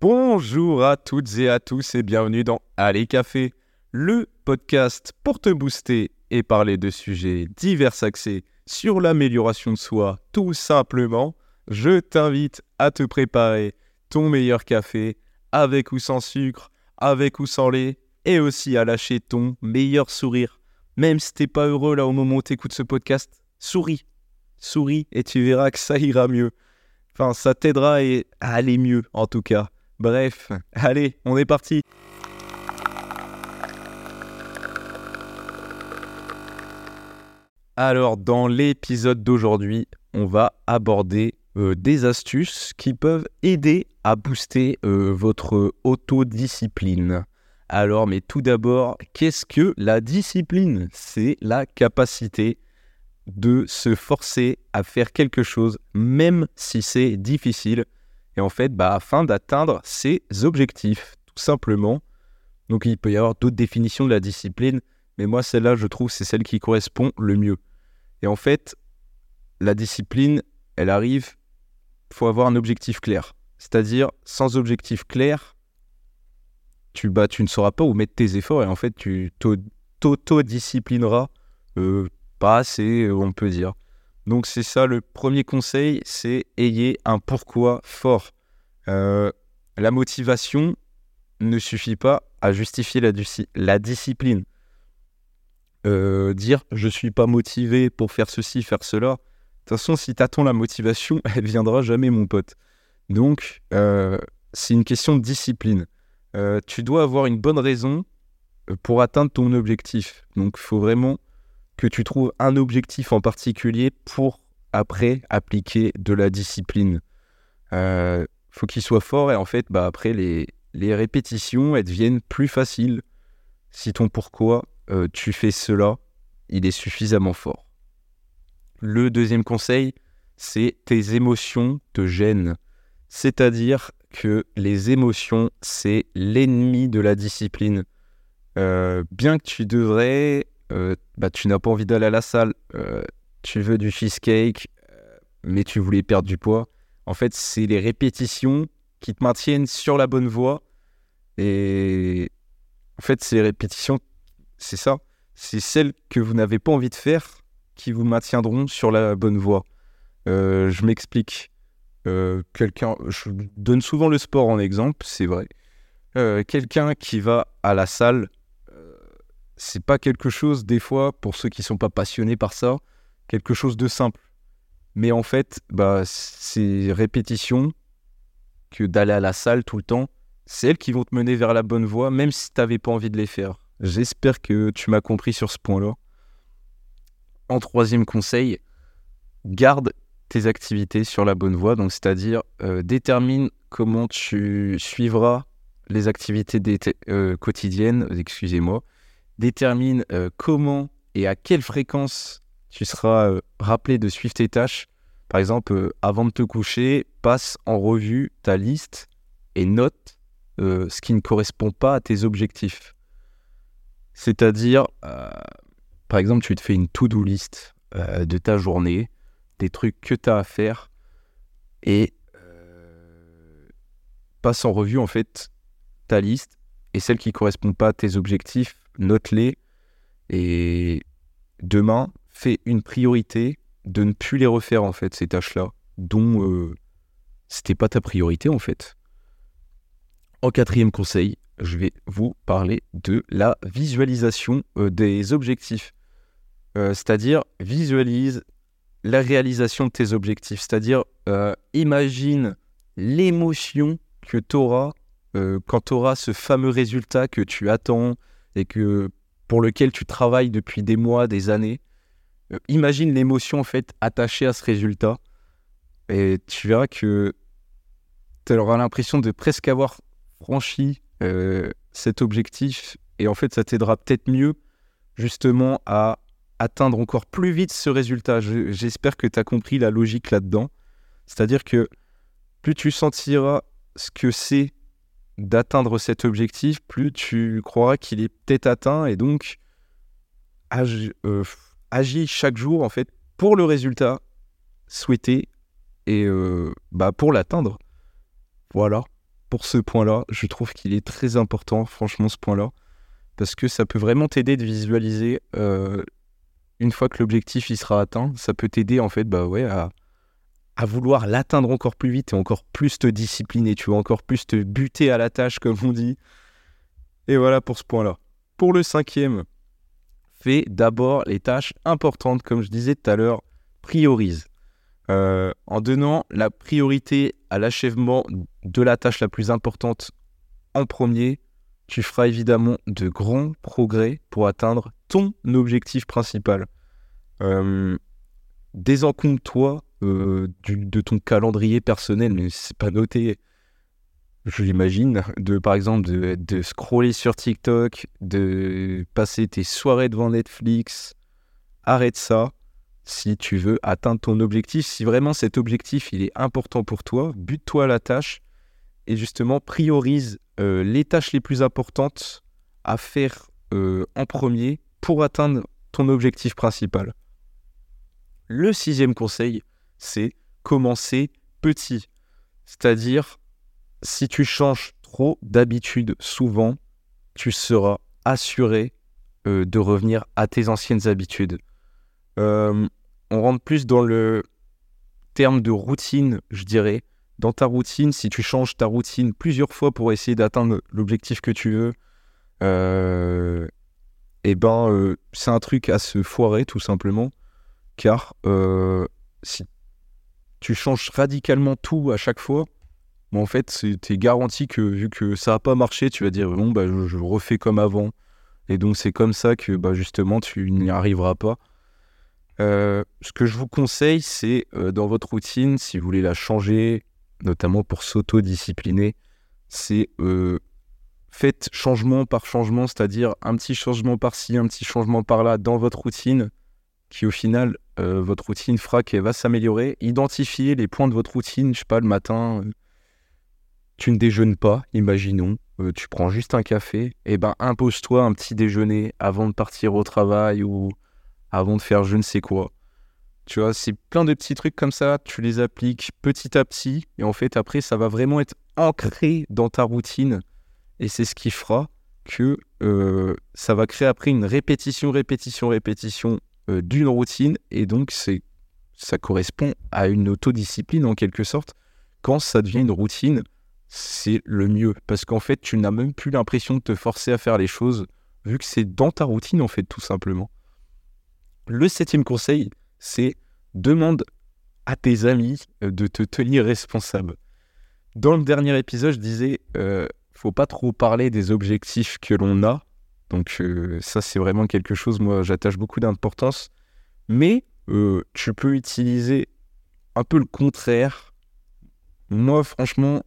Bonjour à toutes et à tous et bienvenue dans Allez Café, le podcast pour te booster et parler de sujets divers axés sur l'amélioration de soi tout simplement. Je t'invite à te préparer ton meilleur café avec ou sans sucre, avec ou sans lait et aussi à lâcher ton meilleur sourire. Même si t'es pas heureux là au moment où t'écoutes ce podcast, souris, souris et tu verras que ça ira mieux. Enfin, ça t'aidera à aller mieux en tout cas. Bref, allez, on est parti. Alors, dans l'épisode d'aujourd'hui, on va aborder euh, des astuces qui peuvent aider à booster euh, votre autodiscipline. Alors, mais tout d'abord, qu'est-ce que la discipline? C'est la capacité de se forcer à faire quelque chose, même si c'est difficile, et en fait, bah, afin d'atteindre ses objectifs, tout simplement. Donc il peut y avoir d'autres définitions de la discipline, mais moi celle-là, je trouve, c'est celle qui correspond le mieux. Et en fait, la discipline, elle arrive, il faut avoir un objectif clair. C'est-à-dire, sans objectif clair, tu, bah, tu ne sauras pas où mettre tes efforts et en fait, tu t'auto-disciplineras euh, pas assez, on peut dire. Donc c'est ça le premier conseil, c'est ayez un pourquoi fort. Euh, la motivation ne suffit pas à justifier la, discipline. Euh, dire je suis pas motivé pour faire ceci, faire cela. De toute façon, si tu attends la motivation, elle viendra jamais, mon pote. Donc, euh, c'est une question de discipline. tu dois avoir une bonne raison pour atteindre ton objectif. Donc, il faut vraiment que tu trouves un objectif en particulier pour après appliquer de la discipline. Euh, faut qu'il soit fort et en fait, bah, après, les, les répétitions, elles deviennent plus faciles. Si ton pourquoi euh, tu fais cela, il est suffisamment fort. Le deuxième conseil, c'est tes émotions te gênent. C'est-à-dire que les émotions, c'est l'ennemi de la discipline. Euh, bien que tu devrais bah, tu n'as pas envie d'aller à la salle, euh, tu veux du cheesecake, euh, mais tu voulais perdre du poids. En fait, c'est les répétitions qui te maintiennent sur la bonne voie. Et en fait, ces répétitions, c'est ça. C'est celles que vous n'avez pas envie de faire qui vous maintiendront sur la bonne voie. je m'explique. quelqu'un, je donne souvent le sport en exemple, c'est vrai. quelqu'un qui va à la salle c'est pas quelque chose, des fois, pour ceux qui sont pas passionnés par ça, quelque chose de simple. Mais en fait, bah, ces répétitions, que d'aller à la salle tout le temps, c'est elles qui vont te mener vers la bonne voie, même si tu n'avais pas envie de les faire. J'espère que tu m'as compris sur ce point-là. En troisième conseil, garde tes activités sur la bonne voie, donc c'est-à-dire euh, détermine comment tu suivras les activités euh, quotidiennes, excusez-moi, détermine euh, comment et à quelle fréquence tu seras euh, rappelé de suivre tes tâches. Par exemple, euh, avant de te coucher, passe en revue ta liste et note ce qui ne correspond pas à tes objectifs. C'est-à-dire, par exemple, tu te fais une to-do list de ta journée, des trucs que tu as à faire, et passe en revue en fait ta liste et celles qui ne correspondent pas à tes objectifs, note-les et demain, fais une priorité de ne plus les refaire en fait, ces tâches-là, dont euh, c'était pas ta priorité en fait. En quatrième conseil, je vais vous parler de la visualisation euh, des objectifs. Euh, c'est-à-dire, visualise la réalisation de tes objectifs. C'est-à-dire, imagine l'émotion que tu auras quand tu auras ce fameux résultat que tu attends, et que pour lequel tu travailles depuis des mois, des années. Euh, imagine l'émotion en fait attachée à ce résultat et tu verras que tu auras l'impression de presque avoir franchi euh, cet objectif et en fait ça t'aidera peut-être mieux justement à atteindre encore plus vite ce résultat. J'espère que tu as compris la logique là-dedans. C'est-à-dire que plus tu sentiras ce que c'est d'atteindre cet objectif, plus tu croiras qu'il est peut-être atteint et donc euh, agis, chaque jour en fait pour le résultat souhaité et euh, bah, pour l'atteindre. Voilà. pour ce point-là. Je trouve qu'il est très important, franchement, ce point-là. Parce que ça peut vraiment t'aider de visualiser euh, une fois que l'objectif il sera atteint. Ça peut t'aider en fait bah ouais, à, à vouloir l'atteindre encore plus vite et encore plus te discipliner. Tu vas encore plus te buter à la tâche, comme on dit. Et voilà pour ce point-là. Pour le cinquième, fais d'abord les tâches importantes, comme je disais tout à l'heure, priorise. Euh, en donnant la priorité à l'achèvement de la tâche la plus importante en premier, tu feras évidemment de grands progrès pour atteindre ton objectif principal. Euh, Désencompte-toi euh, de ton calendrier personnel, mais c'est pas noté, je l'imagine, de par exemple de, scroller sur TikTok, de passer tes soirées devant Netflix. Arrête ça si tu veux atteindre ton objectif. Si vraiment cet objectif il est important pour toi, bute-toi à la tâche et justement priorise euh, les tâches les plus importantes à faire euh, en premier pour atteindre ton objectif principal. Le sixième conseil, c'est commencer petit. C'est-à-dire, si tu changes trop d'habitude souvent, tu seras assuré euh, de revenir à tes anciennes habitudes. on rentre plus dans le terme de routine, je dirais dans ta routine, si tu changes ta routine plusieurs fois pour essayer d'atteindre l'objectif que tu veux, euh, eh ben, euh, c'est un truc à se foirer tout simplement. Car euh, si tu changes radicalement tout à chaque fois, en fait, tu es garanti que vu que ça n'a pas marché, tu vas dire bon, bah, je, refais comme avant. Et donc, c'est comme ça que bah, justement, tu n'y arriveras pas. ce que je vous conseille, c'est dans votre routine, si vous voulez la changer, notamment pour s'auto-discipliner, c'est euh, faites changement par changement, c'est-à-dire un petit changement par-ci, un petit changement par-là dans votre routine, qui au final, euh, votre routine fera qu'elle va s'améliorer. Identifiez les points de votre routine, je sais pas, le matin, euh, tu ne déjeunes pas, imaginons, tu prends juste un café, et eh ben impose-toi un petit déjeuner avant de partir au travail ou avant de faire je ne sais quoi. Tu vois, c'est plein de petits trucs comme ça, tu les appliques petit à petit, et en fait, après, ça va vraiment être ancré dans ta routine, et c'est ce qui fera que euh, ça va créer après une répétition, répétition, répétition euh, d'une routine, et donc c'est ça correspond à une autodiscipline en quelque sorte. Quand ça devient une routine, c'est le mieux, parce qu'en fait, tu n'as même plus l'impression de te forcer à faire les choses, vu que c'est dans ta routine, en fait, tout simplement. Le septième conseil, c'est demande à tes amis euh, de te tenir responsable. Dans le dernier épisode, je disais, euh, faut pas trop parler des objectifs que l'on a. Donc euh, ça, c'est vraiment quelque chose, moi, j'attache beaucoup d'importance. Mais euh, tu peux utiliser un peu le contraire. Moi, franchement,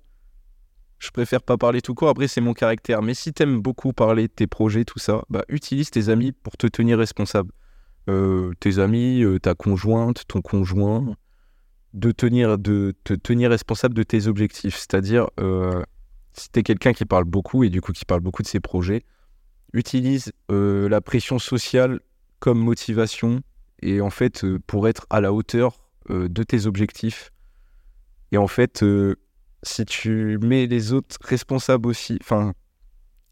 je préfère pas parler tout court. Après, c'est mon caractère. Mais si tu aimes beaucoup parler de tes projets, tout ça, bah, utilise tes amis pour te tenir responsable. Euh, tes amis, ta conjointe, ton conjoint, de, tenir, de te tenir responsable de tes objectifs. C'est-à-dire, si tu es quelqu'un qui parle beaucoup et du coup qui parle beaucoup de ses projets, utilise la pression sociale comme motivation et en fait pour être à la hauteur de tes objectifs. Et en fait, si tu mets les autres responsables aussi, enfin,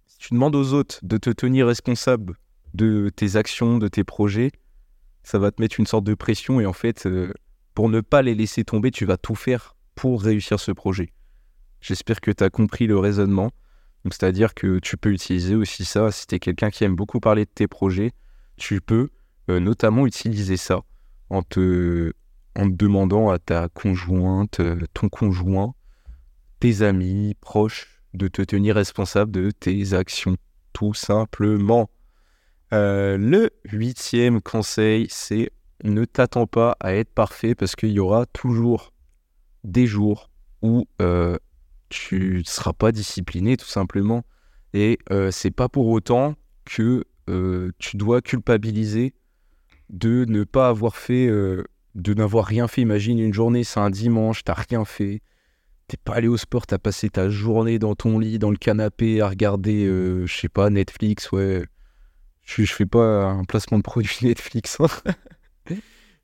si tu demandes aux autres de te tenir responsable de tes actions, de tes projets, ça va te mettre une sorte de pression et en fait, euh, pour ne pas les laisser tomber, tu vas tout faire pour réussir ce projet. J'espère que tu as compris le raisonnement. C'est-à-dire que tu peux utiliser aussi ça si tu es quelqu'un qui aime beaucoup parler de tes projets. Tu peux euh, notamment utiliser ça en te, demandant à ta conjointe, euh, ton conjoint, tes amis, proches, de te tenir responsable de tes actions. Tout simplement. Euh, le huitième conseil, c'est ne t'attends pas à être parfait parce qu'il y aura toujours des jours où tu ne seras pas discipliné tout simplement. Et euh, c'est pas pour autant que tu dois culpabiliser de ne pas avoir fait, de n'avoir rien fait. Imagine une journée, c'est un dimanche, t'as rien fait. T'es pas allé au sport, t'as passé ta journée dans ton lit, dans le canapé, à regarder, je sais pas, Netflix, ouais, je, je fais pas un placement de produit Netflix. Hein.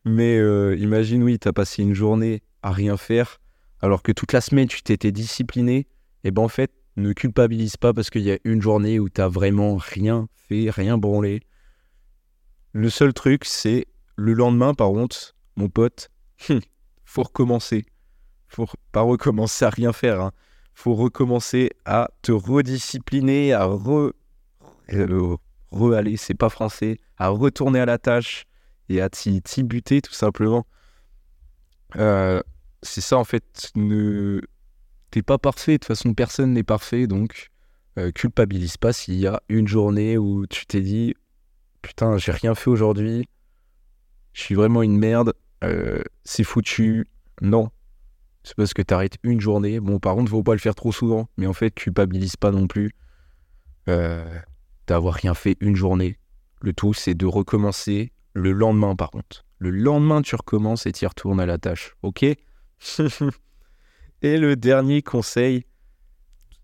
Mais euh, imagine, oui, tu as passé une journée à rien faire, alors que toute la semaine, tu t'étais discipliné Et ben en fait, ne culpabilise pas parce qu'il y a une journée où tu n'as vraiment rien fait, rien branlé. Le seul truc, c'est le lendemain, par contre, mon pote, faut recommencer. Faut pas recommencer à rien faire. Hein. Faut recommencer à te rediscipliner, à re, euh, re aller, c'est pas français, à retourner à la tâche et à t'y buter tout simplement. Euh, c'est ça en fait. Ne... T'es pas parfait, de toute façon personne n'est parfait, donc euh, culpabilise pas s'il y a une journée où tu t'es dit putain j'ai rien fait aujourd'hui, je suis vraiment une merde, euh, c'est foutu. Non, c'est parce que t'arrêtes une journée. Bon par contre faut pas le faire trop souvent, mais en fait culpabilise pas non plus d'avoir rien fait une journée. Le tout c'est de recommencer le lendemain par contre. Le lendemain, tu recommences et tu retournes à la tâche. OK? Et le dernier conseil,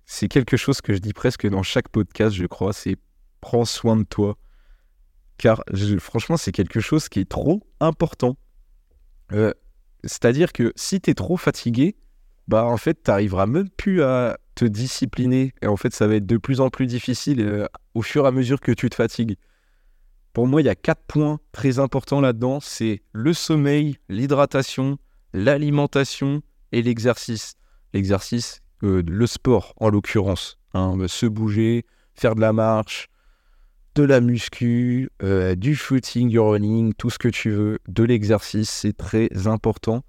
c'est quelque chose que je dis presque dans chaque podcast, je crois, c'est prends soin de toi. Car franchement, c'est quelque chose qui est trop important. Euh, c'est-à-dire que si tu es trop fatigué, bah en fait, tu n'arriveras même plus à te discipliner. Et en fait, ça va être de plus en plus difficile euh, au fur et à mesure que tu te fatigues. Pour moi, il y a quatre points très importants là-dedans. C'est le sommeil, l'hydratation, l'alimentation et l'exercice. L'exercice, euh, le sport en l'occurrence. Hein, se bouger, faire de la marche, de la muscu, euh, du footing, du running, tout ce que tu veux, de l'exercice, c'est très important.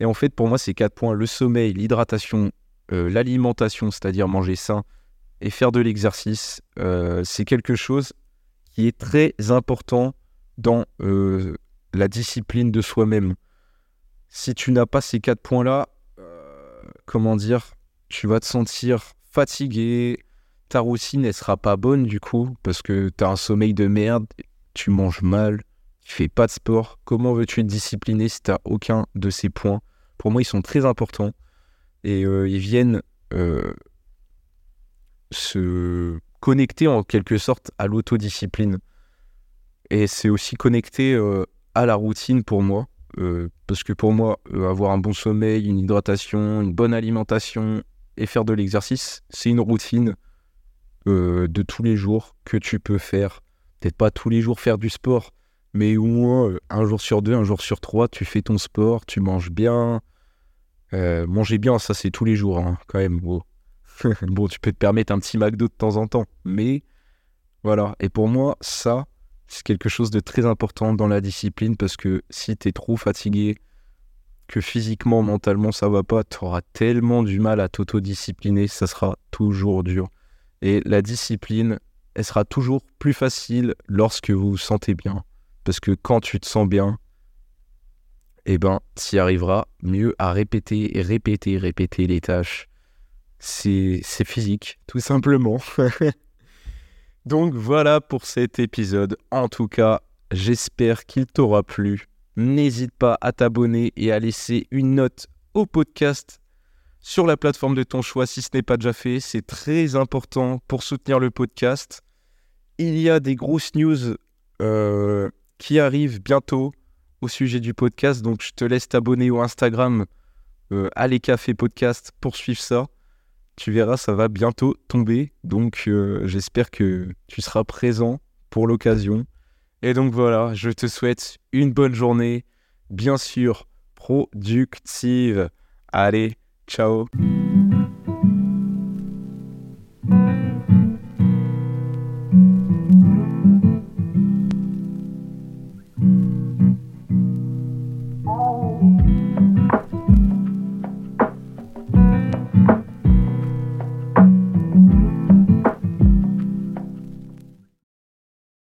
Et en fait, pour moi, ces quatre points, le sommeil, l'hydratation, euh, l'alimentation, c'est-à-dire manger sain, et faire de l'exercice, c'est quelque chose qui est très important dans euh, la discipline de soi-même. Si tu n'as pas ces quatre points-là, euh, comment dire, tu vas te sentir fatigué, ta routine ne sera pas bonne du coup, parce que tu as un sommeil de merde, tu manges mal, tu fais pas de sport. Comment veux-tu être discipliné si tu n'as aucun de ces points? Pour moi, ils sont très importants et euh, ils viennent se connecté en quelque sorte à l'autodiscipline. Et c'est aussi connecté euh, à la routine pour moi. Euh, parce que pour moi, euh, avoir un bon sommeil, une hydratation, une bonne alimentation et faire de l'exercice, c'est une routine de tous les jours que tu peux faire. Peut-être pas tous les jours faire du sport, mais au moins un jour sur deux, un jour sur trois, tu fais ton sport, tu manges bien. manger bien, ça c'est tous les jours, hein, quand même. Bon. bon, tu peux te permettre un petit McDo de temps en temps, mais voilà. Et pour moi, ça, c'est quelque chose de très important dans la discipline parce que si tu es trop fatigué, que physiquement, mentalement, ça va pas, tu auras tellement du mal à t'autodiscipliner, ça sera toujours dur. Et la discipline, elle sera toujours plus facile lorsque vous vous sentez bien. Parce que quand tu te sens bien, eh ben, tu y arriveras mieux à répéter répéter, répéter les tâches c'est physique, tout simplement. Donc voilà pour cet épisode. En tout cas, j'espère qu'il t'aura plu. N'hésite pas à t'abonner et à laisser une note au podcast sur la plateforme de ton choix si ce n'est pas déjà fait. C'est très important pour soutenir le podcast. Il y a des grosses news euh, qui arrivent bientôt au sujet du podcast. Donc je te laisse t'abonner au Instagram euh, Allez Café Podcast pour suivre ça. Tu verras, ça va bientôt tomber. Donc, euh, j'espère que tu seras présent pour l'occasion. Et donc voilà, je te souhaite une bonne journée, bien sûr productive. Allez, ciao